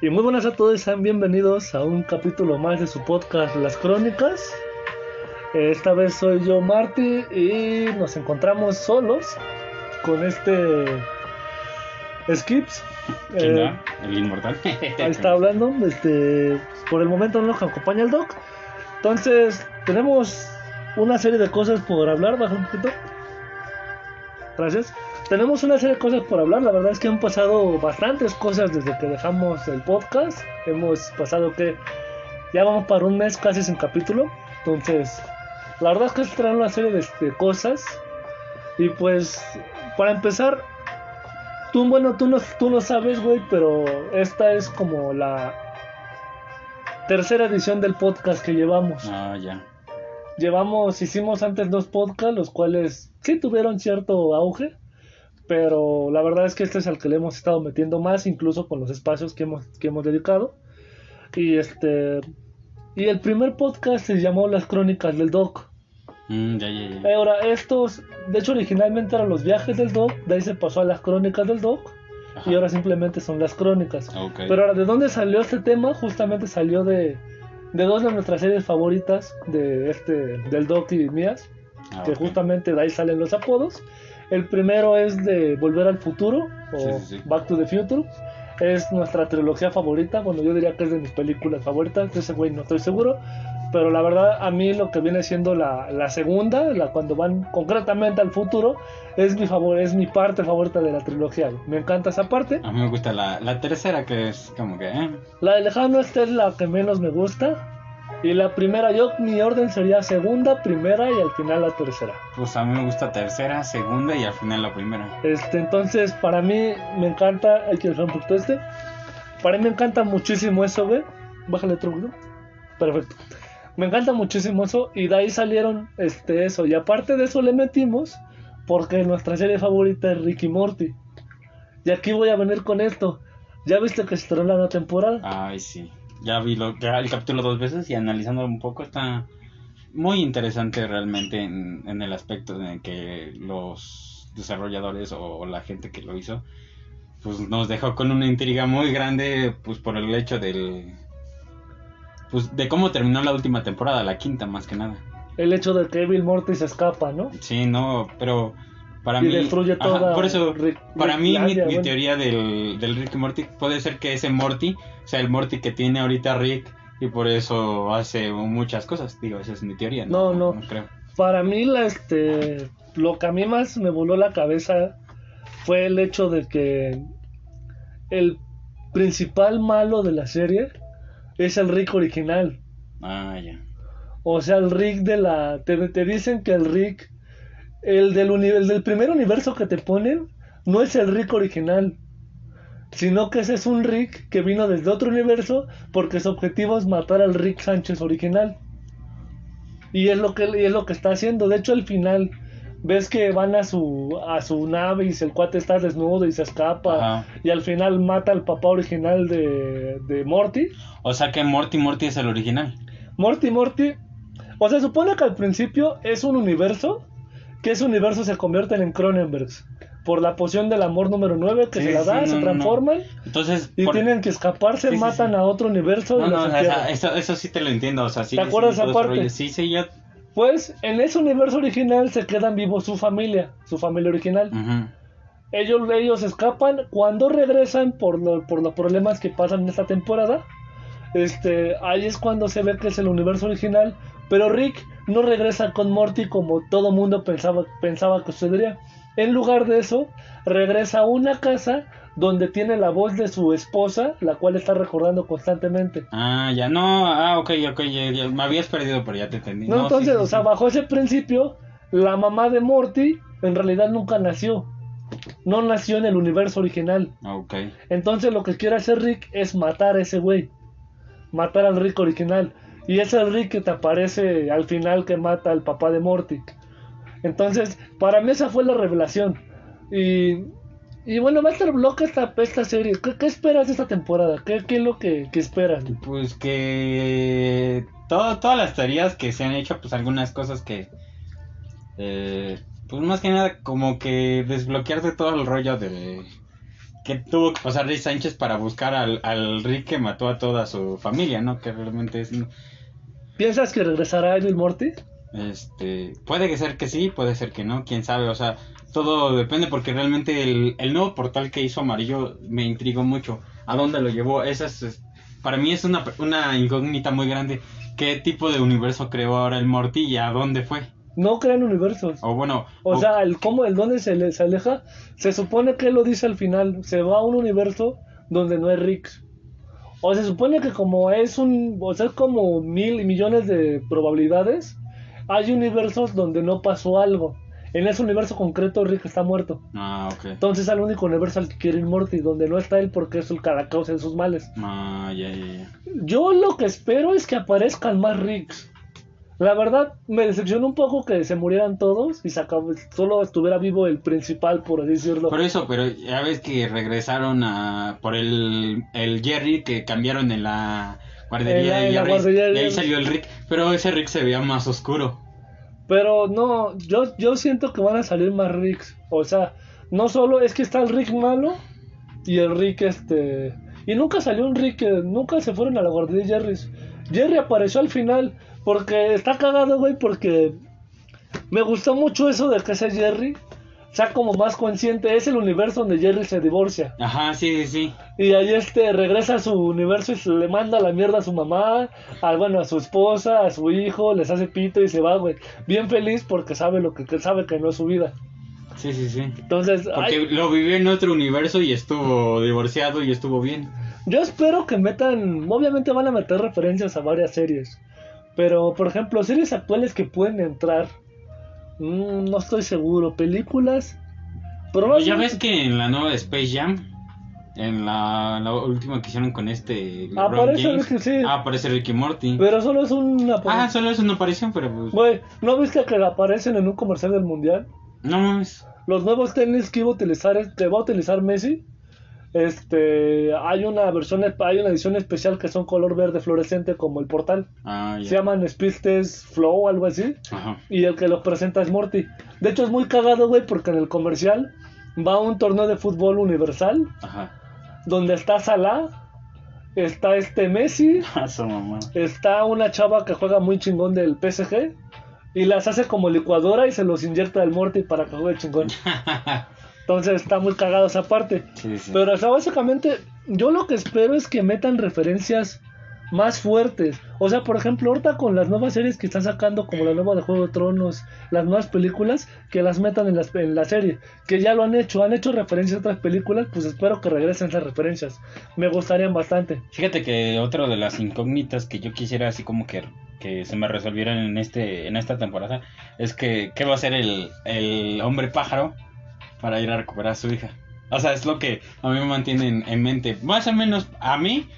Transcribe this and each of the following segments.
Y muy buenas a todos, sean bienvenidos a un capítulo más de su podcast Las Crónicas. Esta vez soy yo, Marty, y nos encontramos solos con este Skips. ¿Quién Eh, da? El inmortal. Ahí está hablando. Este, por el momento no nos acompaña el Doc. Entonces, tenemos una serie de cosas por hablar. Baja un poquito. Gracias. Tenemos una serie de cosas por hablar. La verdad es que han pasado bastantes cosas desde que dejamos el podcast. Hemos pasado que ya vamos para un mes casi sin capítulo. Entonces, la verdad es que se traen una serie de, de cosas. Y pues, para empezar, Tú, bueno, tú no, tú no sabes, güey, pero esta es como la tercera edición del podcast que llevamos. Ah, ya. Llevamos, hicimos antes dos podcasts, los cuales sí tuvieron cierto auge, pero la verdad es que este es al que le hemos estado metiendo más, incluso con los espacios que hemos, que hemos dedicado. Y este, y el primer podcast se llamó Las Crónicas del Doc. Mm, ya, ya, ya. Ahora, estos, de hecho, originalmente eran los viajes del Doc, de ahí se pasó a las crónicas del Doc, Ajá. y ahora simplemente son las crónicas. Ok. Pero ahora, ¿de dónde salió este tema? Justamente salió de, de dos de nuestras series favoritas, de este, del Doc y mías, Ah, que ok. justamente de ahí salen los apodos. El primero es de Volver al Futuro, o Sí, sí. Back to the Future. Es nuestra trilogía favorita, bueno, yo diría que es de mis películas favoritas, ese güey no estoy seguro. Pero la verdad, a mí lo que viene siendo la, la segunda, la cuando van concretamente al futuro, es mi favor, es mi parte favorita de la trilogía. Me encanta esa parte. A mí me gusta la, la tercera, que es como que. eh, La de Lejano esta es la que menos me gusta. Y la primera, yo mi orden sería segunda, primera y al final la tercera. Pues a mí me gusta tercera, segunda y al final la primera. Este, entonces, para mí me encanta. Hay que dejar un poquito este. Para mí me encanta muchísimo eso, güey. Bájale otro, güey. Perfecto. Me encanta muchísimo eso. Y de ahí salieron este, eso. Y aparte de eso le metimos. Porque nuestra serie favorita es Ricky Morty. Y aquí voy a venir con esto. ¿Ya viste que se estrenó la nueva temporada? Ay, sí. Ya vi lo, ya el capítulo dos veces y analizándolo un poco está muy interesante realmente en, en el aspecto de que los desarrolladores o, o la gente que lo hizo pues nos dejó con una intriga muy grande pues por el hecho del pues de cómo terminó la última temporada, la quinta más que nada. El hecho de que Bill Morty se escapa, ¿no? Sí, no, pero para Y mí destruye ajá, toda por eso Rick- para mí mi, teoría del, del Rick y Morty puede ser que ese Morty sea el Morty que tiene ahorita Rick y por eso hace muchas cosas. Digo, esa es mi teoría. No, No, no. creo. Para mí, la, este, lo que a mí más me voló la cabeza fue el hecho de que el principal malo de la serie es el Rick original. Ah, ya. O sea, el Rick de la... Te, te dicen que el Rick, el del, el del primer universo que te ponen, no es el Rick original. Sino que ese es un Rick que vino desde otro universo porque su objetivo es matar al Rick Sánchez original. Y es lo que, y es lo que está haciendo. De hecho, al final, ves que van a su, a su nave y el cuate está desnudo y se escapa. Ajá. Y al final mata al papá original de, de Morty. O sea que Morty Morty es el original. Morty Morty. O sea, supone que al principio es un universo. Que ese universo se convierten en Cronenbergs. Por la poción del amor número 9 que Sí, se la sí, da, no, se no. transforman. Entonces, Y por- tienen que escaparse, Sí, matan a otro universo no, no, o sea, eso, eso sí te lo entiendo. O sea, ¿Te acuerdas. Sí, sí, yo. Pues en ese universo original se quedan vivos su familia, su familia original. Ellos, ellos escapan. Cuando regresan por, lo- por los problemas que pasan en esta temporada, este, ahí es cuando se ve que es el universo original. Pero Rick no regresa con Morty como todo mundo pensaba, pensaba que sucedería. En lugar de eso, regresa a una casa donde tiene la voz de su esposa, la cual está recordando constantemente. Ah, ya no. Ah, ok, ok. Ya, ya, me habías perdido, pero ya te entendí. No, entonces, sí, o sea, sí. bajo ese principio, la mamá de Morty en realidad nunca nació. No nació en el universo original. Ok. Entonces lo que quiere hacer Rick es matar a ese güey. Matar al Rick original. Y es el Rick que te aparece al final que mata al papá de Morty. Entonces, para mí esa fue la revelación. Y, y bueno, estar loca esta, esta serie. ¿Qué, qué esperas de esta temporada? ¿Qué, qué es lo que, que esperas? Pues que todo, todas las teorías que se han hecho, pues algunas cosas que eh, Pues más que nada, como que desbloquearte todo el rollo de. Que tuvo que pasar Rick Sánchez para buscar al, al Rick que mató a toda su familia, ¿no? Que realmente es. ¿Piensas que regresará Evil Morty? Este. Puede que ser que sí, puede ser que no, quién sabe, o sea. Todo depende porque realmente el, el nuevo portal que hizo Amarillo me intrigó mucho. ¿A dónde lo llevó? Esa es, es- para mí es una, una incógnita muy grande. ¿Qué tipo de universo creó ahora el Morty y a dónde fue? No crean universos. O bueno, O sea, el cómo, el dónde se, le, se aleja, se supone que él lo dice al final, se va a un universo donde no hay Ricks. O se supone que como es un, o sea, es como mil y millones de probabilidades, hay universos donde no pasó algo. En ese universo concreto Rick está muerto. Ah, ok. Entonces es el único universo al que quiere ir Morty, donde no está él porque es el la causa de sus males. Ah, ya, ya, ya. Yo lo que espero es que aparezcan más Ricks. La verdad, me decepcionó un poco que se murieran todos y se acabó- solo estuviera vivo el principal, por así decirlo. Por eso, pero ya ves que regresaron a por el, el Jerry que cambiaron en la guardería En la- de en la Jerry. guardería de y ahí Jerry. salió el Rick, pero ese Rick se veía más oscuro. Pero no, yo, yo siento que van a salir más Ricks. O sea, no solo es que está el Rick malo y el Rick este... Y nunca salió un Rick, nunca se fueron a la guardería de Jerry. Jerry apareció al final porque está cagado, güey, porque me gustó mucho eso de que ese Jerry sea como más consciente. Es el universo donde Jerry se divorcia. Ajá, sí, sí, sí. Y ahí este regresa a su universo y se le manda la mierda a su mamá, a, bueno, a su esposa, a su hijo, les hace pito y se va, güey. Bien feliz porque sabe lo que, que sabe que no es su vida. Sí, sí, sí. Entonces, Porque ay, lo vivió en otro universo y estuvo divorciado y estuvo bien. yo espero que metan, obviamente van a meter referencias a varias series. Pero, por ejemplo, series actuales que pueden entrar, mm, no estoy seguro. Películas, probablemente. ya ves que en la nueva Space Jam, en la, la última que hicieron con este Aparece James, Ricky, sí. ah, aparece Ricky Morty. Pero solo es una. Ah, solo es una aparición, pero pues... Güey, ¿no viste que aparecen en un comercial del mundial? No mames. los nuevos tenis que iba a utilizar que va a utilizar Messi este hay una versión hay una edición especial que son color verde fluorescente como el portal Ah, ya. se llaman Speedtest Flow algo así Ajá. y el que los presenta es Morty de hecho es muy cagado güey porque en el comercial va a un torneo de fútbol universal Ajá. donde está Salah está este Messi A su mamá. está una chava que juega muy chingón del PSG y las hace como licuadora y se los inyecta al Morty para que juegue chingón entonces está muy cagado esa parte sí, sí. Pero o sea, básicamente, yo lo que espero es que metan referencias más fuertes. O sea, por ejemplo, ahorita con las nuevas series que están sacando, como la nueva de Juego de Tronos, las nuevas películas, que las metan en, las, en la serie. Que ya lo han hecho, han hecho referencias a otras películas, pues espero que regresen esas referencias. Me gustarían bastante. Fíjate que otra de las incógnitas que yo quisiera así como que, que se me resolvieran en este en esta temporada es que qué va a hacer el, el hombre pájaro para ir a recuperar a su hija. O sea, es lo que a mí me mantiene en, en mente. Más o menos a mí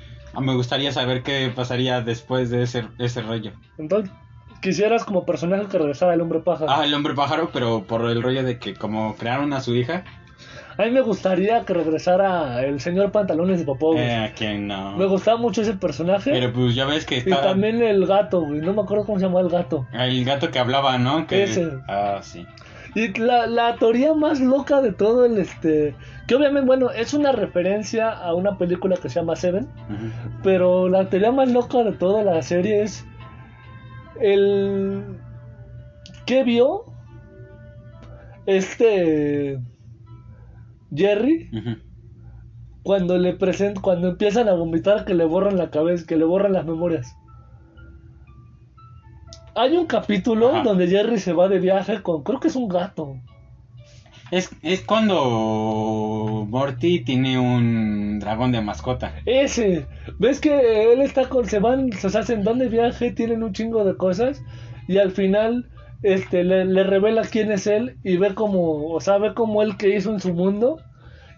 me gustaría saber qué pasaría después de ese, ese rollo. Entonces, quisieras como personaje que regresara el hombre pájaro. Ah, el hombre pájaro, pero por el rollo de que como crearon a su hija, A mí me gustaría que regresara el señor Pantalones de Popó. güey. eh, que no. Me gustaba mucho ese personaje. Pero pues ya ves que y está también el gato, güey. No me acuerdo cómo se llamaba el gato. el gato que hablaba, ¿no? Que... Ese. Ah, sí. Y la, la teoría más loca de todo el este. Que obviamente, bueno, es una referencia a una película que se llama Seven. Pero la teoría más loca de toda la serie es. El. ¿Qué vio? Este. Jerry. Cuando le present, cuando empiezan a vomitar que le borran la cabeza, que le borran las memorias. Hay un capítulo Ajá. donde Jerry se va de viaje con, creo que es un gato. Es, es cuando Morty tiene un dragón de mascota. Ese, ves que él está con, se van, se hacen van de viaje, tienen un chingo de cosas y al final este le, le revela quién es él y ve como, o sea, ve como él que hizo en su mundo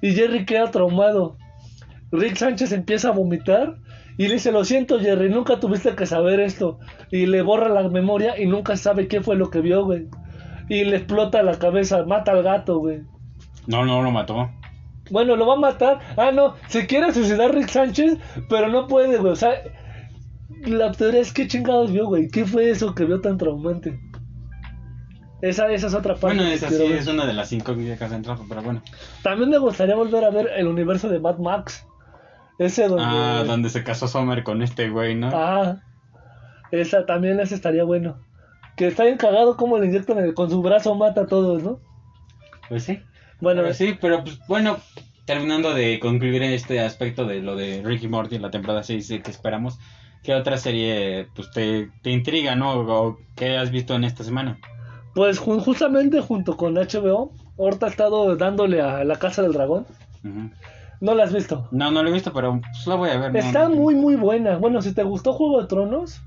y Jerry queda traumado. Rick Sánchez empieza a vomitar y le dice, lo siento Jerry, nunca tuviste que saber esto y le borra la memoria y nunca sabe qué fue lo que vio, güey. Y le explota la cabeza, mata al gato, güey. No, no lo mató. Bueno, lo va a matar. Ah, no, se quiere suicidar Rick Sánchez, pero no puede, güey. O sea, la teoría es que chingados vio, güey. ¿Qué fue eso que vio tan traumante? Esa, esa es otra parte. Bueno, esa sí ver. es una de las cinco que has entrado, pero bueno. También me gustaría volver a ver el universo de Mad Max. Ese donde. Ah, donde se casó Sommer con este güey, ¿no? Ah, esa también ese estaría bueno. Que está bien cagado como le inyectan el- con su brazo mata a todos, ¿no? Pues sí. Bueno, Pero sí, pero pues bueno, terminando de concluir este aspecto de lo de Ricky Morty, la temporada 6 que esperamos, ¿qué otra serie pues te, te intriga, no? O qué has visto en esta semana? pues ju- justamente junto con HBO, ahorita ha estado dándole a La Casa del Dragón. Ujú. ¿No la has visto? No, no lo he visto, pero pues la voy a ver. ¿no? Está muy, muy buena. Bueno, si te gustó Juego de Tronos,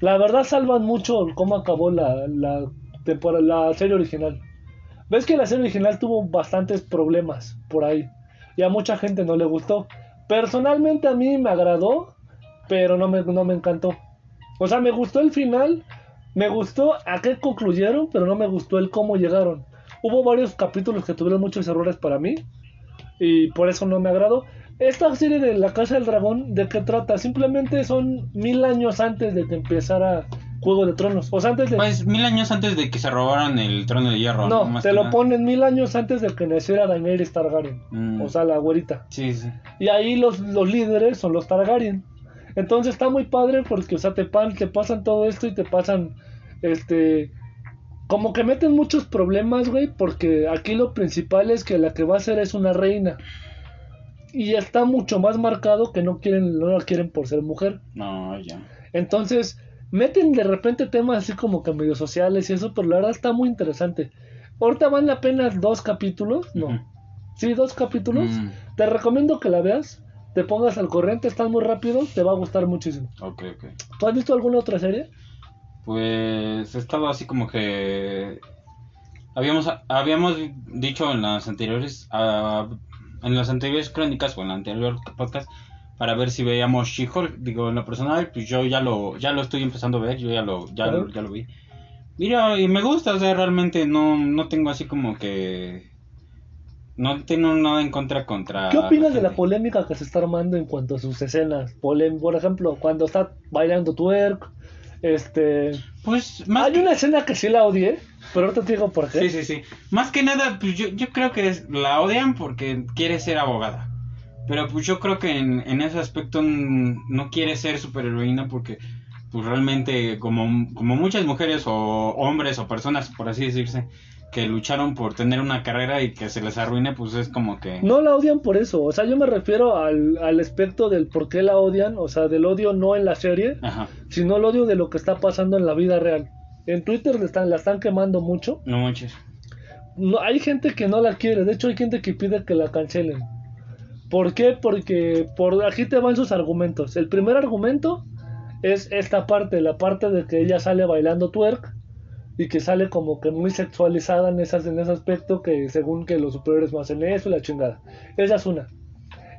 la verdad salvan mucho cómo acabó la, la, temporada, la serie original. Ves que la serie original tuvo bastantes problemas por ahí. Y a mucha gente no le gustó. Personalmente a mí me agradó, pero no me, no me encantó. O sea, me gustó el final, me gustó a qué concluyeron, pero no me gustó el cómo llegaron. Hubo varios capítulos que tuvieron muchos errores para mí y por eso no me agradó. Esta serie de La Casa del Dragón, ¿de qué trata? Simplemente son mil años antes de que empezara Juego de Tronos. O sea, antes de... Pues mil años antes de que se robaran el trono de hierro. no, Más te lo nada. ponen mil años antes de que naciera Daenerys Targaryen. Mm. O sea, la güerita. Sí, sí. Y ahí los, los líderes son los Targaryen. Entonces está muy padre porque, o sea, te, pan, te pasan todo esto y te pasan, este, como que meten muchos problemas, güey, porque aquí lo principal es que la que va a ser es una reina. Y está mucho más marcado que no quieren, no la quieren por ser mujer. No, ya. Entonces, meten de repente temas así como que medio sociales y eso, pero la verdad está muy interesante. Ahorita van apenas dos capítulos, no. Sí, dos capítulos. Mm, Te recomiendo que la veas, te pongas al corriente, están muy rápidos, te va a gustar muchísimo. ok, ok. ¿Tú has visto alguna otra serie? Pues he estado así como que habíamos habíamos dicho en las anteriores ah, en las anteriores crónicas o en el anterior podcast para ver si veíamos She-Hulk. Digo, en lo personal, pues yo ya lo ya lo estoy empezando a ver, yo ya lo ya, lo, ya lo vi. Mira, y me gusta, o sea, realmente no no tengo así como que no tengo nada en contra contra ¿Qué opinas de la polémica que se está armando en cuanto a sus escenas? Por ejemplo, cuando está bailando twerk, este... Pues más Hay que- una escena que sí la odié, pero ahorita te digo por qué. Sí, sí, sí. Más que nada, pues yo, yo creo que es- la odian porque quiere ser abogada. Pero pues yo creo que en, en ese aspecto no quiere ser superheroína porque pues realmente como, como muchas mujeres o hombres o personas, por así decirse, que lucharon por tener una carrera y que se les arruine, pues es como que... No la odian por eso, o sea, yo me refiero al, al aspecto del por qué la odian, o sea, del odio no en la serie, Ajá, sino el odio de lo que está pasando en la vida real. En Twitter le están, la están quemando mucho. no manches. No, hay gente que no la quiere, de hecho hay gente que pide que la cancelen. ¿Por qué? Porque por aquí te van sus argumentos. El primer argumento es esta parte, la parte de que ella sale bailando twerk y que sale como que muy sexualizada en, esas, en ese aspecto que según que los superiores no hacen eso la chingada. Esa es una.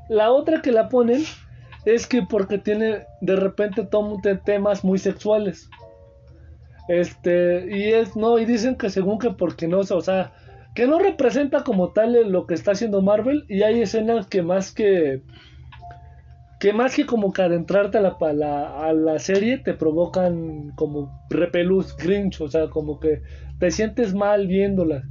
La otra que la ponen es que porque tiene de repente temas muy sexuales. Este, y es, no, y dicen que según que porque no, o sea, que no representa como tal lo que está haciendo Marvel, y hay escenas que más que, que más que como que adentrarte a la, a la, a la serie, te provocan como repelús, grinch, o sea, como que te sientes mal viéndola.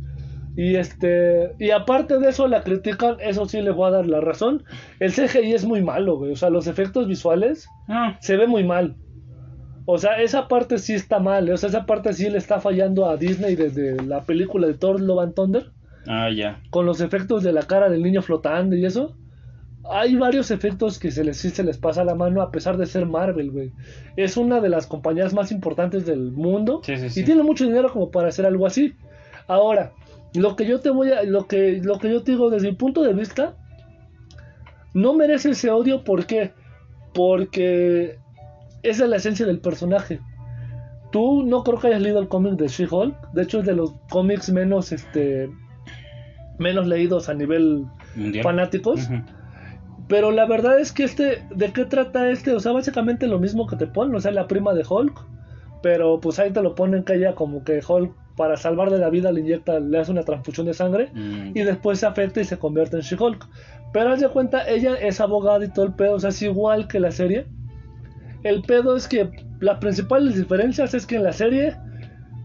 Y este, y aparte de eso la critican, eso sí le voy a dar la razón. El CGI es muy malo, güey. O sea, los efectos visuales Ah, se ve muy mal. O sea, esa parte sí está mal. O sea, esa parte sí le está fallando a Disney desde la película de Thor Love and Thunder. ah, ya. Con los efectos de la cara del niño flotando y eso. Hay varios efectos que se les, sí se les pasa la mano a pesar de ser Marvel, güey. Es una de las compañías más importantes del mundo. Sí, sí, sí. Y tiene mucho dinero como para hacer algo así. Ahora, lo que yo te voy a, lo que, lo que yo te digo desde mi punto de vista, no merece ese odio, ¿por qué? Porque esa es la esencia del personaje. Tú no creo que hayas leído el cómic de She-Hulk, de hecho es de los cómics menos, este, menos leídos a nivel Mundial. fanáticos. Ujú. Pero la verdad es que este, ¿de qué trata este? O sea, básicamente lo mismo que te ponen, o sea, la prima de Hulk. Pero pues ahí te lo ponen que ella como que Hulk para salvarle la vida le inyecta, le hace una transfusión de sangre Mm, y después se afecta y se convierte en She-Hulk. Pero haz de cuenta, ella es abogada y todo el pedo, o sea, es igual que la serie. El pedo es que las principales diferencias es que en la serie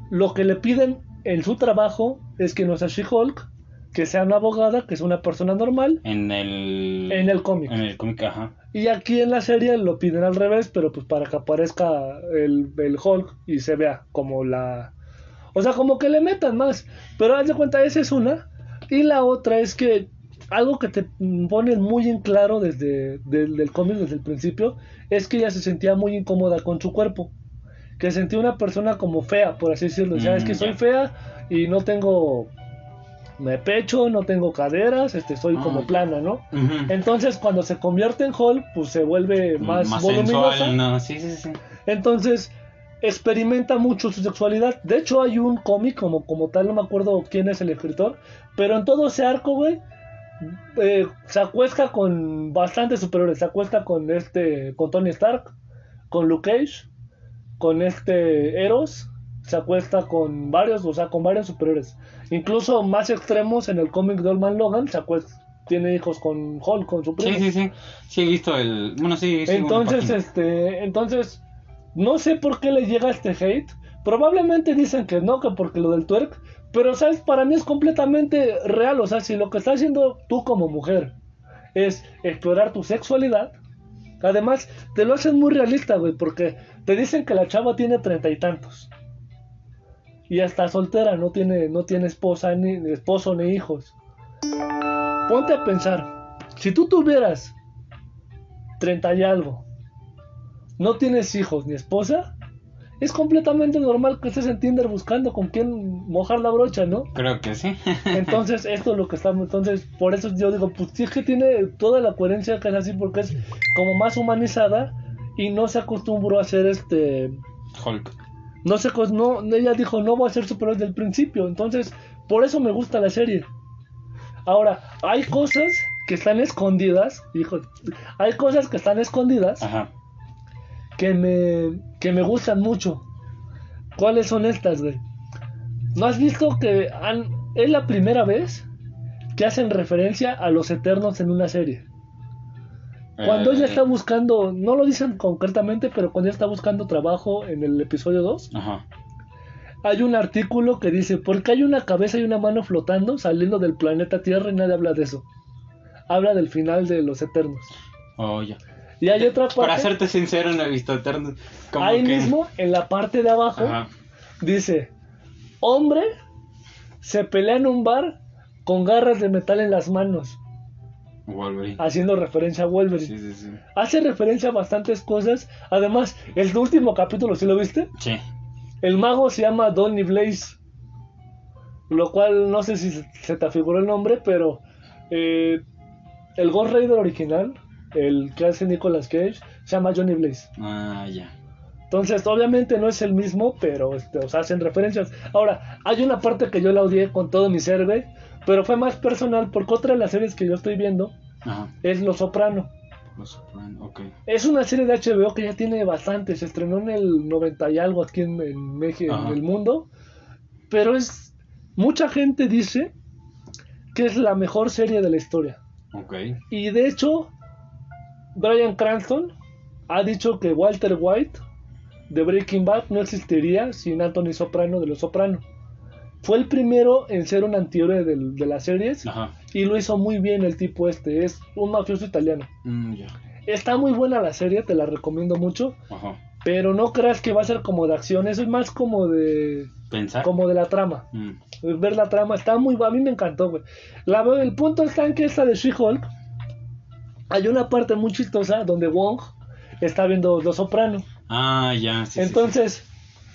lo que le piden en su trabajo es que no sea She-Hulk, que sea una abogada, que es una persona normal. En el. En el cómic. En el cómic, ajá. Y aquí en la serie lo piden al revés, pero pues para que aparezca el, el Hulk y se vea como la. O sea, como que le metan más. Pero haz de cuenta, esa es una. Y la otra es que algo que te ponen muy en claro desde el cómic, desde el principio, es que ella se sentía muy incómoda con su cuerpo. Que sentía una persona como fea, por así decirlo. O sea, es que Mm, soy fea y no tengo me pecho, no tengo caderas, este, soy Ah, como ya. plana, ¿no? Entonces, cuando se convierte en Hulk, pues se vuelve más, Más voluminosa. sensual, ¿no? Sí, sí, sí. Entonces, experimenta mucho su sexualidad. De hecho, hay un cómic como, como tal, no me acuerdo quién es el escritor, pero en todo ese arco, güey, eh, se acuesta con bastantes superiores. Se acuesta con este, con Tony Stark, con Luke Cage, con este Eros, se acuesta con varios, o sea, con varios superiores. Incluso más extremos en el cómic de Old Man Logan, se acuesta, tiene hijos con Hulk, con su primo. Sí, sí, sí. Sí, he visto el. Bueno, sí, sí. Entonces, este, entonces, no sé por qué le llega este hate. Probablemente dicen que no, que porque lo del twerk. Pero, ¿sabes? Para mí es completamente real. O sea, si lo que estás haciendo tú como mujer es explorar tu sexualidad, además te lo hacen muy realista, güey, porque te dicen que la chava tiene treinta y tantos. Y está soltera, no tiene, no tiene esposa, ni ni esposo, ni hijos. Ponte a pensar, si tú tuvieras 30 y algo, no tienes hijos ni esposa, es completamente normal que estés en Tinder buscando con quién mojar la brocha, ¿no? Creo que sí. Entonces, esto es lo que estamos. Entonces, por eso yo digo, pues sí es que tiene toda la coherencia que es así, porque es como más humanizada y no se acostumbró a hacer este. Hulk. No acos- No, ella dijo, no voy a ser superior desde el principio. Entonces, por eso me gusta la serie. Ahora, hay cosas que están escondidas, hijo, hay cosas que están escondidas Ajá. que me, que me gustan mucho. ¿Cuáles son estas, güey? ¿No has visto que han, es la primera vez que hacen referencia a los eternos en una serie? Cuando Eh, ella está buscando, no lo dicen concretamente, pero cuando ella está buscando trabajo en el episodio 2, Ajá. hay un artículo que dice, ¿por qué hay una cabeza y una mano flotando saliendo del planeta Tierra y nadie habla de eso? Habla del final de los eternos. Oh, ya. Y hay otra parte, Para serte sincero, no he visto Eternos. Como ahí que- mismo, en la parte de abajo, Ajá. Dice, hombre se pelea en un bar con garras de metal en las manos, Wolverine. haciendo referencia a Wolverine. Sí, sí, sí. Hace referencia a bastantes cosas. Además, el último capítulo, ¿sí lo viste? Sí. El mago se llama Donny Blaze. Lo cual no sé si se- se te afiguró el nombre, pero eh, el Ghost Rider original, el que hace Nicolas Cage, se llama Johnny Blaze. Ah, ya. Entonces, obviamente no es el mismo, pero este, o sea, hacen referencias. Ahora, hay una parte que yo la odié con todo mi ser, güey, pero fue más personal porque otra de las series que yo estoy viendo Ajá. es Los Soprano. Los Soprano, ok. Es una serie de HBO que ya tiene bastante, se estrenó en el 90 y algo aquí en, en México, en el mundo, pero es mucha gente dice que es la mejor serie de la historia. Ok. Y de hecho, Brian Cranston ha dicho que Walter White de Breaking Bad no existiría sin Anthony Soprano de Los Soprano. Fue el primero en ser un antihéroe del- de, las series Ajá. y lo hizo muy bien el tipo este. Es un mafioso italiano. Mm. Está muy buena la serie, te la recomiendo mucho. Ajá. Pero no creas que va a ser como de acción, eso es más como de Pensar. como de la trama. Mm. Ver la trama está muy a mí me encantó, güey. La, el punto está en que esta de She-Hulk hay una parte muy chistosa donde Wong está viendo Los Soprano. Ah, ya. Sí, sí, Entonces,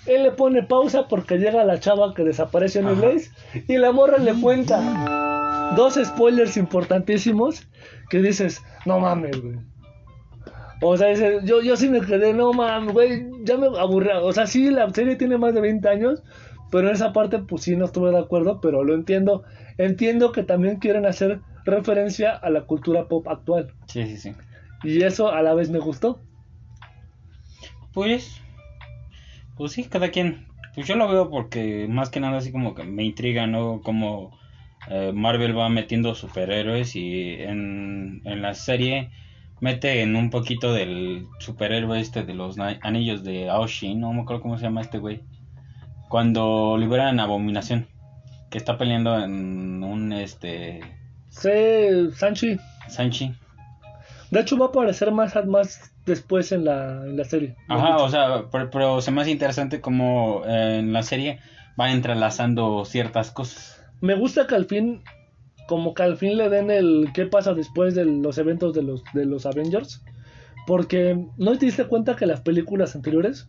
él le pone pausa porque llega la chava que desaparece en el Ajá. Blaze y la morra le cuenta dos spoilers importantísimos que dices, no mames, güey. O sea, dice, yo, yo sí me quedé, no mames, güey, ya me aburrí. O sea, sí, la serie tiene más de 20 años, pero en esa parte, pues sí, no estuve de acuerdo, pero lo entiendo. Entiendo que también quieren hacer referencia a la cultura pop actual. Sí, sí, sí. Y eso a la vez me gustó. Pues, pues sí, cada quien. Pues yo lo veo porque más que nada así como que me intriga, ¿no? Como eh, Marvel va metiendo superhéroes y en, en la serie mete en un poquito del superhéroe este de los anillos de Aoshin, no me acuerdo cómo se llama este güey. Cuando liberan Abominación, que está peleando en un este Sí, Sanchi. Sanchi. De hecho, va a aparecer más, más después en la, en la serie. Ajá, o sea, pero, pero se me hace interesante como eh, en la serie va entrelazando ciertas cosas. Me gusta que al fin, como que al fin le den el qué pasa después de los eventos de los, de los Avengers. Porque no te diste cuenta que las películas anteriores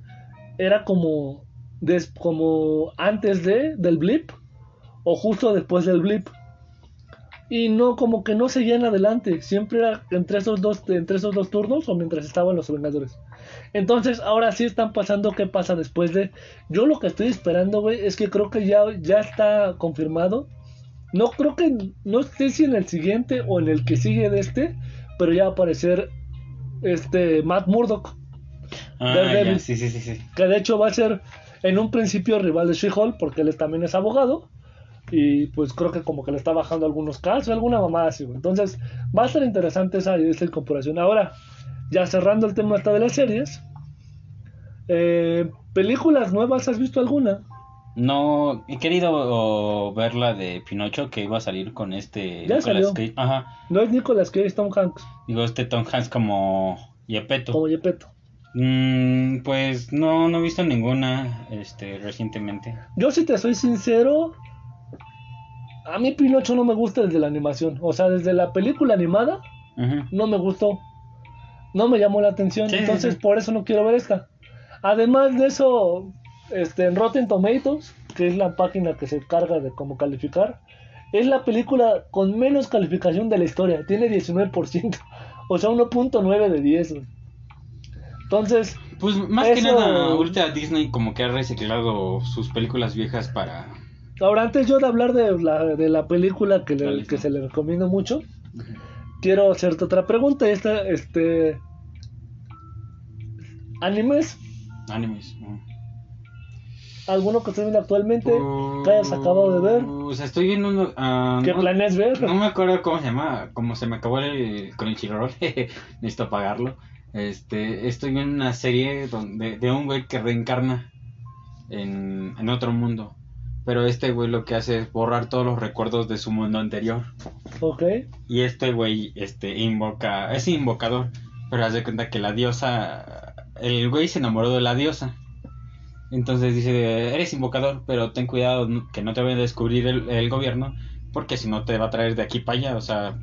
era como, des, como antes de, del blip o justo después del blip. Y no, como que no seguían adelante. Siempre era entre esos dos, entre esos dos turnos o mientras estaban los Vengadores. Entonces, ahora sí están pasando qué pasa después de. Yo lo que estoy esperando, güey, es que creo que ya, ya está confirmado. No creo que. No sé si en el siguiente o en el que sigue de este. Pero ya va a aparecer. Este. Matt Murdock. Ah, Daredevil. ya, sí, sí, sí, sí. Que de hecho va a ser. En un principio rival de She-Hulk. Porque él también es abogado. Y pues creo que como que le está bajando algunos casos, alguna mamada así. Entonces, va a ser interesante esa, esa incorporación. Ahora, ya cerrando el tema hasta de las series. eh, ¿Películas nuevas has visto alguna? No, he querido ver la de Pinocho que iba a salir con este Ya Nicolas salió. Cage. Ajá. No es Nicolas Cage, es Tom Hanks, Digo, este Tom Hanks como Yepeto. como Yepeto. Mm, pues no, no he visto ninguna este recientemente. Yo si te soy sincero, a mí Pinocho no me gusta desde la animación. O sea, desde la película animada no me gustó. No me llamó la atención. Sí, entonces sí. por eso no quiero ver esta. Además de eso, este, en Rotten Tomatoes, que es la página que se carga de cómo calificar, es la película con menos calificación de la historia. Tiene 19%. O sea, 1.9 de 10. güey. Entonces, Pues más que nada, ahorita Disney como que ha reciclado sus películas viejas para... ahora antes yo de hablar de la, de la película que, le- que se le recomiendo mucho, quiero hacerte otra pregunta. Esta, este, animes, Animes. ¿no? alguno que estés viendo actualmente, que hayas acabado de ver, O sea, estoy viendo uno... ah, que no- planees ver. No me acuerdo cómo se llama, como se me acabó el con el chirrol, necesito pagarlo. Este, estoy viendo una serie donde, de un güey que reencarna en, en otro mundo. Pero este güey lo que hace es borrar todos los recuerdos de su mundo anterior. Ok, Y este güey este, invoca, es invocador, pero haz de cuenta que la diosa, el güey se enamoró de la diosa. Entonces dice, eres invocador, pero ten cuidado que no te vaya a descubrir el, el gobierno, porque si no te va a traer de aquí para allá, o sea,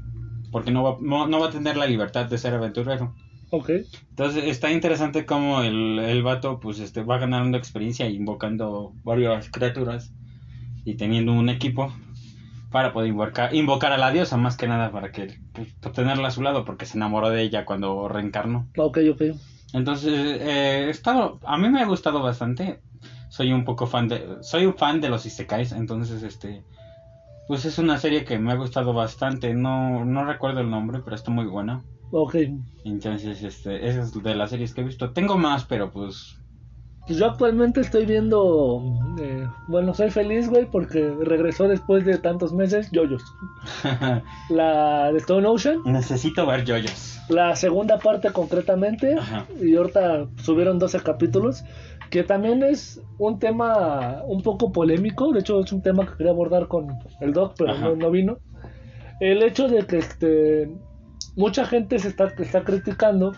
porque no va, no, no va a tener la libertad de ser aventurero. ok. Entonces está interesante cómo el, el vato pues este, va ganando experiencia invocando varias criaturas y teniendo un equipo para poder invocar, invocar a la diosa más que nada para que pues, tenerla a su lado porque se enamoró de ella cuando reencarnó. Ok, ok. Entonces eh, he estado, a mí me ha gustado bastante. Soy un poco fan de, soy un fan de los isekais, entonces este pues es una serie que me ha gustado bastante. No no recuerdo el nombre, pero está muy buena. Ok. Entonces, este, esa es de las series que he visto. Tengo más, pero pues. Pues yo actualmente estoy viendo. eh, bueno, soy feliz, güey, porque regresó después de tantos meses Yoyos. La de Stone Ocean, Necesito ver yoyos. la segunda parte concretamente. Ajá. Y ahorita subieron 12 capítulos. Que también es un tema un poco polémico. De hecho, es un tema que quería abordar con el Doc, pero no, no vino. El hecho de que este mucha gente se está, está criticando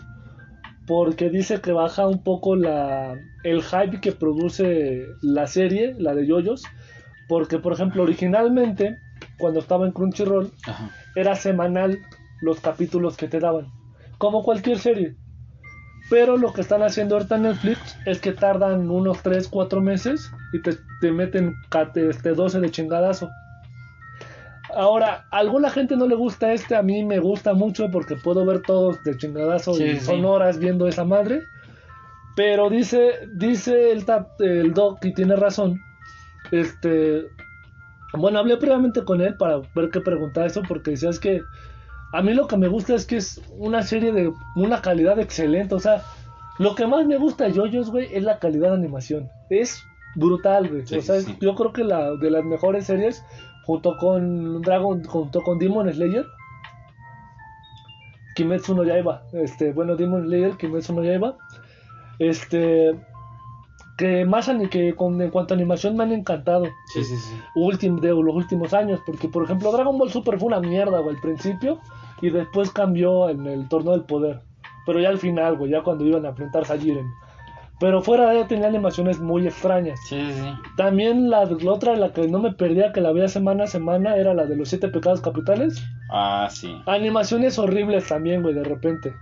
porque dice que baja un poco la, el hype que produce la serie, la de Yoyos. Porque, por ejemplo, originalmente, cuando estaba en Crunchyroll, Ajá. era semanal los capítulos que te daban, como cualquier serie. Pero lo que están haciendo ahorita en Netflix es que tardan unos 3, 4 meses y te, te meten este 12 de chingadazo. Ahora, a alguna gente no le gusta este, a mí me gusta mucho porque puedo ver todos de chingadazo Sí, y sí. son horas viendo esa madre. Pero dice, dice el, tap- el doc y tiene razón. Este, bueno, hablé previamente con él para ver qué preguntaba eso, porque decía es que a mí lo que me gusta es que es una serie de una calidad excelente. O sea, lo que más me gusta de JoJo's, güey, es la calidad de animación. Es brutal, güey. Sí, o sea, sí, sí. yo creo que la de las mejores series, junto con Dragon, junto con Demon Slayer. Kimetsu no Yaiba, este, bueno, Demon Slayer, Kimetsu no Yaiba, este, que más que con, en cuanto a animación me han encantado. Sí, sí, sí. Ultim, de los últimos años, porque por ejemplo Dragon Ball Super fue una mierda, güey, al principio, y después cambió en el torneo del poder. Pero ya al final, güey, ya cuando iban a enfrentarse a Jiren. Pero fuera de ello tenía animaciones muy extrañas. Sí, sí, sí. También la, la otra, la que no me perdía, que la veía semana a semana, era la de los siete pecados capitales. Ah, sí. Animaciones horribles también, güey, de repente.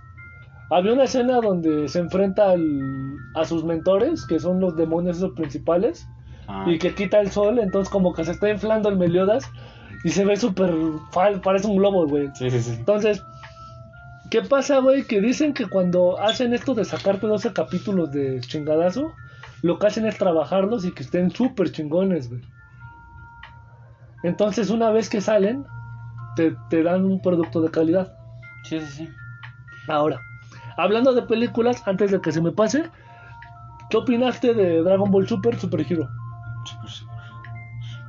Había una escena donde se enfrenta al- a sus mentores, que son los demonios esos principales, Ah, y que quita el sol, entonces como que se está inflando el Meliodas y se ve súper parece un globo, güey. Sí, sí, sí. Entonces, ¿qué pasa, güey? Que dicen que cuando hacen esto de sacarte 12 capítulos de chingadazo, lo que hacen es trabajarlos y que estén súper chingones, güey. Entonces, una vez que salen, te, te dan un producto de calidad. Sí, sí, sí. Ahora, hablando de películas, antes de que se me pase, ¿qué opinaste de Dragon Ball Super Super Hero?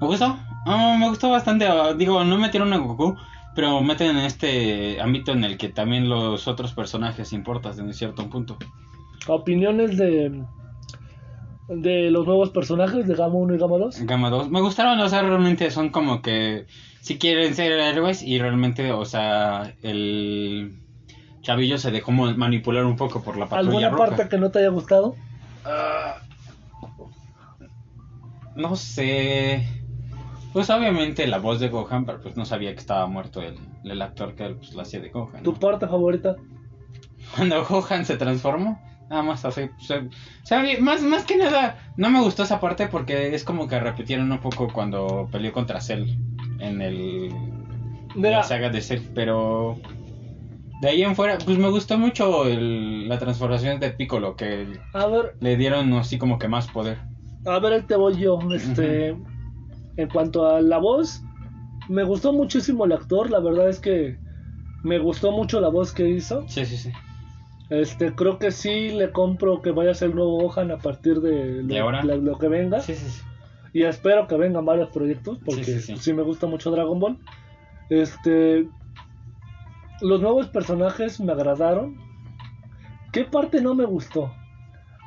¿Me gustó? Ah, me gustó bastante. ah, Digo, no metieron a Goku, pero meten en este ámbito en el que también los otros personajes importan en cierto punto. Opiniones de, de los nuevos personajes de Gama 1 y Gama 2. Gama 2. Me gustaron, o sea, realmente son como que si quieren ser héroes y realmente, o sea, el chavillo se dejó manipular un poco por la patrulla ¿Alguna roja. parte que no te haya gustado? Ah, no sé. Pues obviamente la voz de Gohan, pero pues no sabía que estaba muerto el, el actor que pues, la hacía de Gohan. ¿Tu parte favorita? Cuando Gohan se transformó, nada más así. se- más, más que nada, no me gustó esa parte porque es como que repitieron un poco cuando peleó contra Cell en el la saga de Cell, pero de ahí en fuera, pues me gustó mucho el- la transformación de Piccolo, que a ver, le dieron así como que más poder. a ver, ahí te voy yo. Este, En cuanto a la voz, me gustó muchísimo el actor. La verdad es que me gustó mucho la voz que hizo. Sí, sí, sí. Este, creo que sí le compro que vaya a ser el nuevo Gohan a partir de lo, ¿De ahora? la- lo que venga. Sí, sí, sí. Y espero que vengan varios proyectos porque Sí, sí, sí, sí. me gusta mucho Dragon Ball. Este, los nuevos personajes me agradaron. ¿Qué parte no me gustó?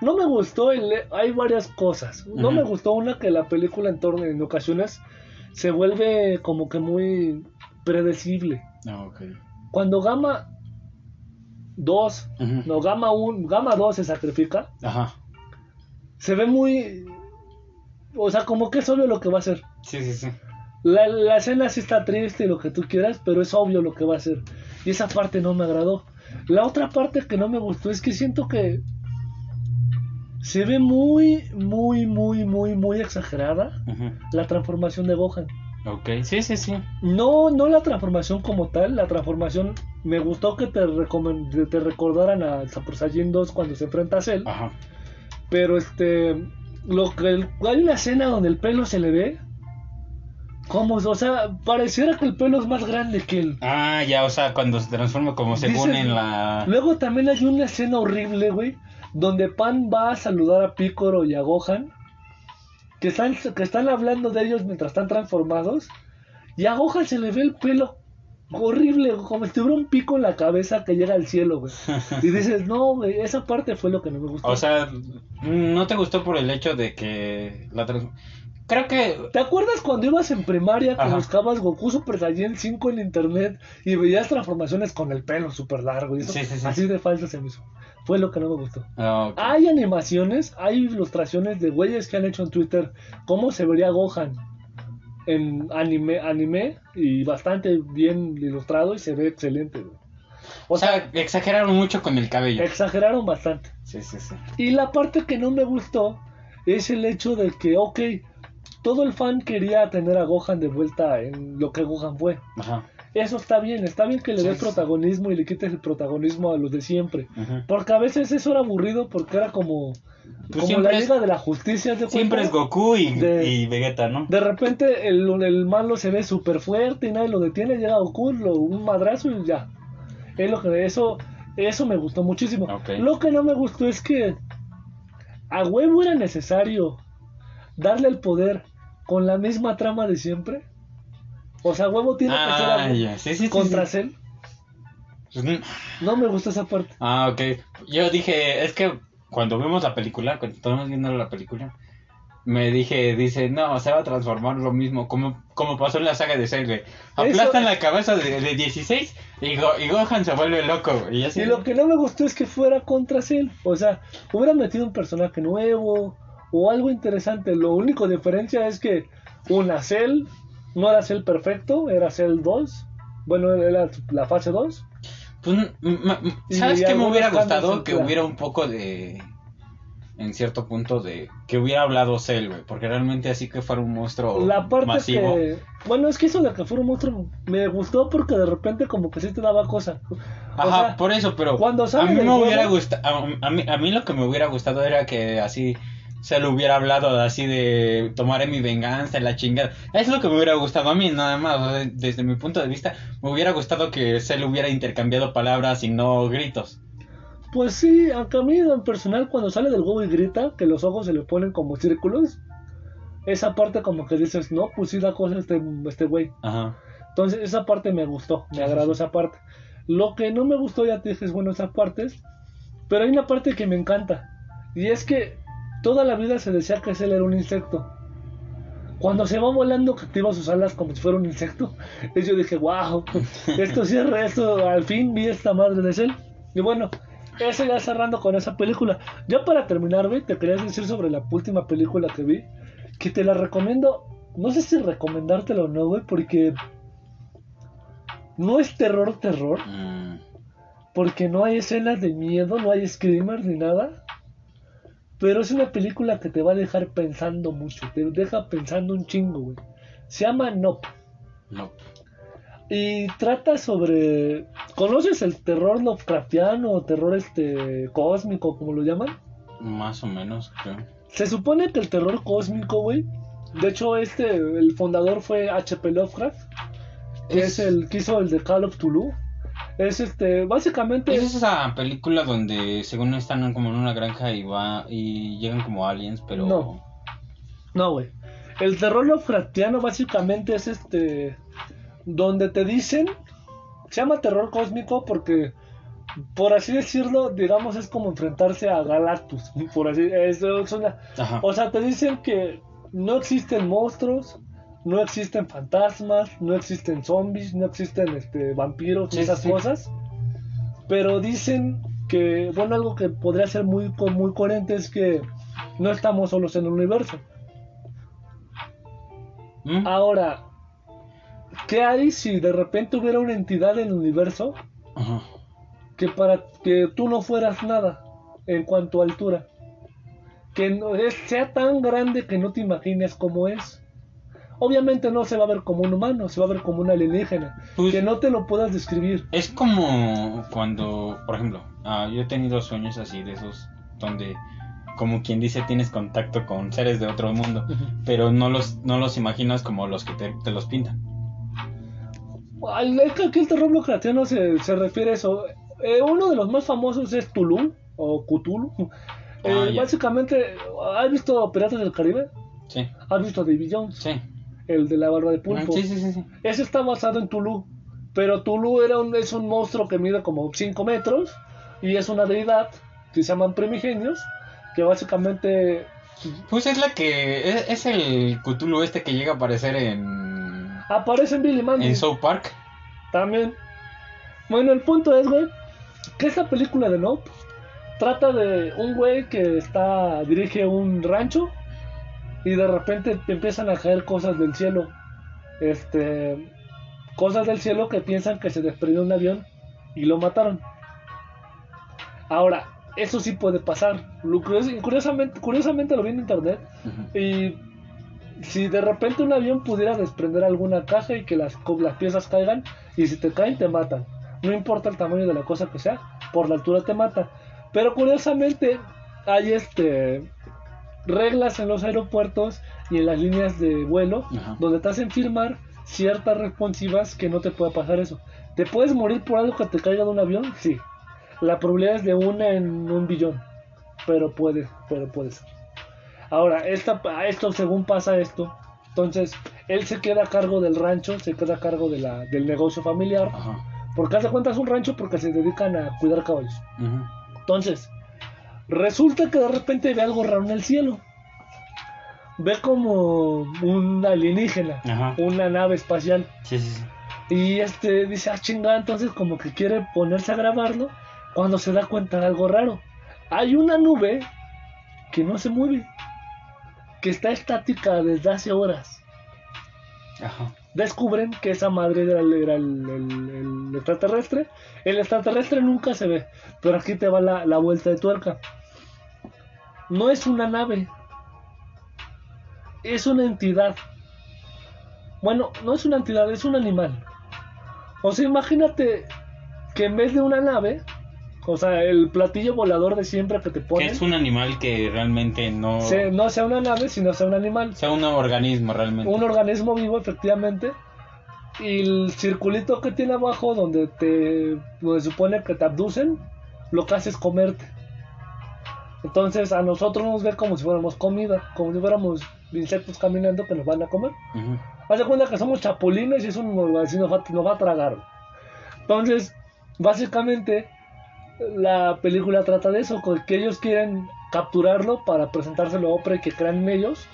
No me gustó, el, hay varias cosas. No me gustó una que la película en torno en ocasiones se vuelve como que muy predecible. Ah, ok. Cuando Gama 2, Ujú. no, Gama 1, Gama 2 se sacrifica, Ajá. se ve muy... O sea, como que es obvio lo que va a hacer. Sí, sí, sí. La, la escena sí está triste y lo que tú quieras, pero es obvio lo que va a hacer. Y esa parte no me agradó. La otra parte que no me gustó es que siento que se ve muy, muy, muy, muy, muy exagerada la transformación de Gohan. Ok. Sí, sí, sí. No, no la transformación como tal, la transformación me gustó que te, te recordaran a Super Saiyan 2 cuando se enfrenta a Cell, Ajá. pero este, lo que el- hay una escena donde el pelo se le ve, como, o sea, pareciera que el pelo es más grande que él. Ah, ya, o sea, cuando se transforma como según Dices- en la... Luego también hay una escena horrible, güey, donde Pan va a saludar a Piccolo y a Gohan, que están, que están hablando de ellos mientras están transformados, y a Gohan se le ve el pelo horrible, como si tuviera un pico en la cabeza que llega al cielo, güey. Y dices, no, güey, esa parte fue lo que no me gustó. O sea, ¿no te gustó por el hecho de que la. Creo que... ¿Te acuerdas cuando ibas en primaria que Ajá. buscabas Goku Super Saiyan 5 en internet y veías transformaciones con el pelo súper largo y eso? Sí, sí, sí. Así de falso se me hizo. Fue lo que no me gustó. Ah. Hay animaciones, hay ilustraciones de güeyes que han hecho en Twitter cómo se vería Gohan en anime, anime y bastante bien ilustrado y se ve excelente. güey. O sea, exageraron mucho con el cabello. exageraron bastante. Sí, sí, sí. Y la parte que no me gustó es el hecho de que, ok, todo el fan quería tener a Gohan de vuelta en lo que Gohan fue. Ajá. Eso está bien, está bien que le des sí. protagonismo y le quites el protagonismo a los de siempre. Porque a veces eso era aburrido porque era como, como siempre la es- Liga de la Justicia. ¿haz de Siempre es Goku y, De- y Vegeta, ¿no? De repente el, el malo se ve súper fuerte y nadie lo detiene, llega Goku, lo- un madrazo y ya. Es lo que eso, eso me gustó muchísimo. Lo que no me gustó es que a huevo era necesario darle el poder con la misma trama de siempre. O sea, huevo tiene que Ah, ser algo ya. Sí, sí, contra sí. Cell. Pues, mm, No me gusta esa parte. Ah, ok. Yo dije, es que cuando vemos la película, cuando estamos viendo la película, me dije, dice, no, se va a transformar lo mismo, como, como pasó en la saga de Cell. Aplastan la cabeza de, de 16 y, Go- y Gohan se vuelve loco. Y así, Y lo que no me gustó es que fuera contra Cell. O sea, hubiera metido un personaje nuevo o algo interesante. Lo único diferencia es que una Cell no era Cell perfecto, era Cell 2. Bueno, era la fase 2. Pues, ¿Sabes qué me hubiera gustado? Que hubiera un poco de. En cierto punto de. Que hubiera hablado Cell, güey. Porque realmente así que fuera un monstruo La parte masivo. que. Bueno, es que eso de que fuera un monstruo me gustó porque de repente como que sí te daba cosa. O Ajá, sea, por eso, pero. cuando a mí me hubiera gustado. A, a mí, a mí lo que me hubiera gustado era que así. Se le hubiera hablado así de tomaré mi venganza, la chingada. Es lo que me hubiera gustado a mí, nada más. Desde mi punto de vista, me hubiera gustado que se le hubiera intercambiado palabras y no gritos. Pues sí, aunque a mí en personal cuando sale del huevo y grita, que los ojos se le ponen como círculos, esa parte como que dices, no, pues sí da cosa este, este güey. Ajá. Entonces esa parte me gustó, me agradó esa parte. Lo que no me gustó ya te dije es bueno esas partes, pero hay una parte que me encanta. Y es que toda la vida se decía que él era un insecto. Cuando se va volando que activa sus alas como si fuera un insecto, y yo dije, wow, esto sí es re- esto, al fin vi esta madre de él. Y bueno, eso ya cerrando con esa película. Ya para terminar, güey, te quería decir sobre la última película que vi, que te la recomiendo, no sé si recomendártela o no, güey, porque no es terror, terror, Mm, porque no hay escenas de miedo, no hay screamers ni nada. Pero es una película que te va a dejar pensando mucho, te deja pensando un chingo, güey. Se llama Nope. no. Y trata sobre. ¿Conoces el terror Lovecraftiano o terror este cósmico, como lo llaman? Más o menos, creo. Se supone que el terror cósmico, güey. De hecho, este, el fundador fue H.P. Lovecraft, que es, Es- el que hizo el de Call of Tulu. Es este, básicamente. Es esa película donde según están como en una granja y va y llegan como aliens, pero No. No, güey. El terror Lovecraftiano básicamente es este. Donde te dicen. Se llama terror cósmico porque. Por así decirlo, digamos, es como enfrentarse a Galactus. Por así eso es una-. O sea, te dicen que no existen monstruos, no existen fantasmas, no existen zombies, no existen este, vampiros y Sí, esas sí. cosas. Pero dicen que, bueno, algo que podría ser muy, muy coherente es que no estamos solos en el universo. ¿Mm? Ahora, ¿qué hay si de repente hubiera una entidad en el universo Ajá. que para que tú no fueras nada en cuanto a altura? Que no es, sea tan grande que no te imagines cómo es. Obviamente no se va a ver como un humano, se va a ver como un alienígena. Pues- que no te lo puedas describir. Es como cuando, por ejemplo, ah, yo he tenido sueños así de esos donde, como quien dice, tienes contacto con seres de otro mundo, pero no los, no los imaginas como los que te, te los pintan. Aquí el terror lovecraftiano se, se refiere a eso. Eh, uno de los más famosos es Tulum o Cthulhu. Eh, Ah, ya. básicamente, ¿has visto Piratas del Caribe? Sí, ¿Has visto Davy Jones? sí. El de la barba de pulpo. Sí, sí, sí, sí. Ese está basado en Tulu. Pero Tulu era un, es un monstruo que mide como 5 metros. Y es una deidad que se llaman primigenios. Que básicamente. Pues es la que, es, es el Cthulhu este que llega a aparecer en, Aparece en Billy Mandy. en South Park. También. Bueno, el punto es, güey. Que esta película de Nope. Trata de un güey que está. dirige un rancho. Y de repente te empiezan a caer cosas del cielo. Este. Cosas del cielo que piensan que se desprendió un avión y lo mataron. Ahora, eso sí puede pasar. Lo curios- curiosamente, curiosamente lo vi en internet. Y si de repente un avión pudiera desprender alguna caja y que las, las piezas caigan, y si te caen, te matan. No importa el tamaño de la cosa que sea, por la altura te mata. Pero curiosamente, hay este reglas en los aeropuertos y en las líneas de vuelo Ajá. donde te hacen firmar ciertas responsivas que no te pueda pasar eso. ¿Te puedes morir por algo que te caiga de un avión? Sí. La probabilidad es de una en un billón. Pero puede, pero puede ser. Ahora, esta, esto según pasa esto, entonces él se queda a cargo del rancho, se queda a cargo de la, del negocio familiar. Ajá. Porque hace cuenta es un rancho porque se dedican a cuidar caballos. Entonces, Resulta que de repente ve algo raro en el cielo. Ve como un alienígena, Ajá. una nave espacial. Sí, sí, sí. Y este dice, ah, chingada, entonces como que quiere ponerse a grabarlo cuando se da cuenta de algo raro. Hay una nube que no se mueve, que está estática desde hace horas. Ajá. Descubren que esa madre era, el, era el- el- el extraterrestre. El extraterrestre nunca se ve, pero aquí te va la, la vuelta de tuerca. No es una nave, es una entidad. Bueno, no es una entidad, es un animal. O sea, imagínate que en vez de una nave, o sea, el platillo volador de siempre que te Que ponen, es un animal que realmente no... se- no sea una nave, sino sea un animal. sea un organismo realmente. Un organismo vivo, efectivamente. Y el circulito que tiene abajo, donde te donde supone que te abducen, lo que hace es comerte. Entonces a nosotros nos ve como si fuéramos comida, como si fuéramos insectos caminando que nos van a comer. Ujú. Haz de cuenta que somos chapulines y eso nos, va, nos va a tragar. Entonces, básicamente, la película trata de eso, que ellos quieren capturarlo para presentárselo a Oprah y que crean en ellos,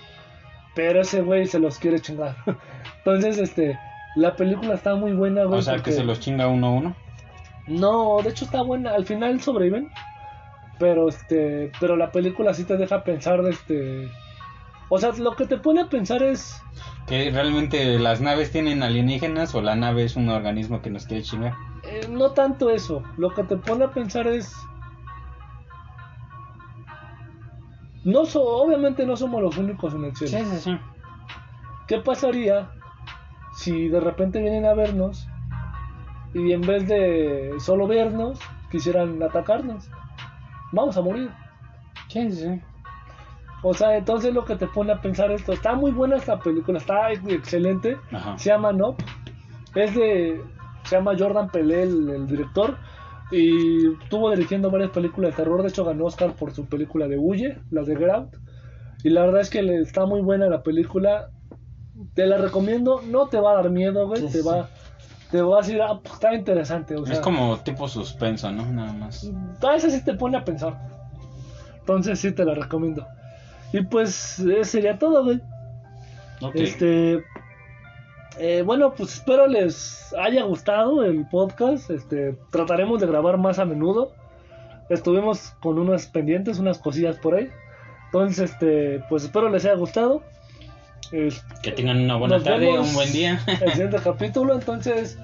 pero ese güey se los quiere chingar. Entonces, este, la película está muy buena, güey. O sea, porque- que se los chinga uno a uno. No, de hecho está buena, al final sobreviven, pero este, pero la película sí te deja pensar, de este, o sea, lo que te pone a pensar es Que realmente las naves tienen alienígenas o la nave es un organismo que nos quiere chingar. Eh, no tanto eso, lo que te pone a pensar es... No so, obviamente no somos los únicos en el cielo. sí, sí. ¿Qué pasaría si de repente vienen a vernos y en vez de solo vernos quisieran atacarnos? Vamos a morir. Sí, sí. O sea, entonces lo que te pone a pensar esto, está muy buena esta película, está excelente. Ajá. Se llama Nope. Es de. Se llama Jordan Pelé, el, el director. Y estuvo dirigiendo varias películas de terror. De hecho, ganó Oscar por su película de Huye, las de Out. Y la verdad es que le está muy buena la película. Te la recomiendo. No te va a dar miedo, güey. Sí, te va. Te va a decir, ah, pues, está interesante. O sea, es como tipo suspenso, ¿no? Nada más. a veces sí te pone a pensar. Entonces sí te la recomiendo. Y pues eh, sería todo, güey. Ok. Este, eh, bueno, pues espero les haya gustado el podcast. Este, trataremos de grabar más a menudo. Estuvimos con unos pendientes, unas cosillas por ahí. Entonces, este, pues espero les haya gustado. Es- Que tengan una buena tarde, un buen día. el siguiente capítulo. Entonces,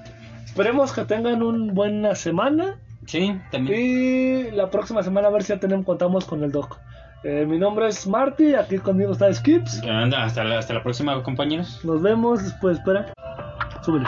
esperemos que tengan una buena semana. sí, también. Y la próxima semana a ver si ya tenemos, contamos con el doc. Eh, mi nombre es Marty, aquí conmigo está Skips. Anda, hasta la, hasta la próxima, compañeros. Nos vemos después, espera. Súbele.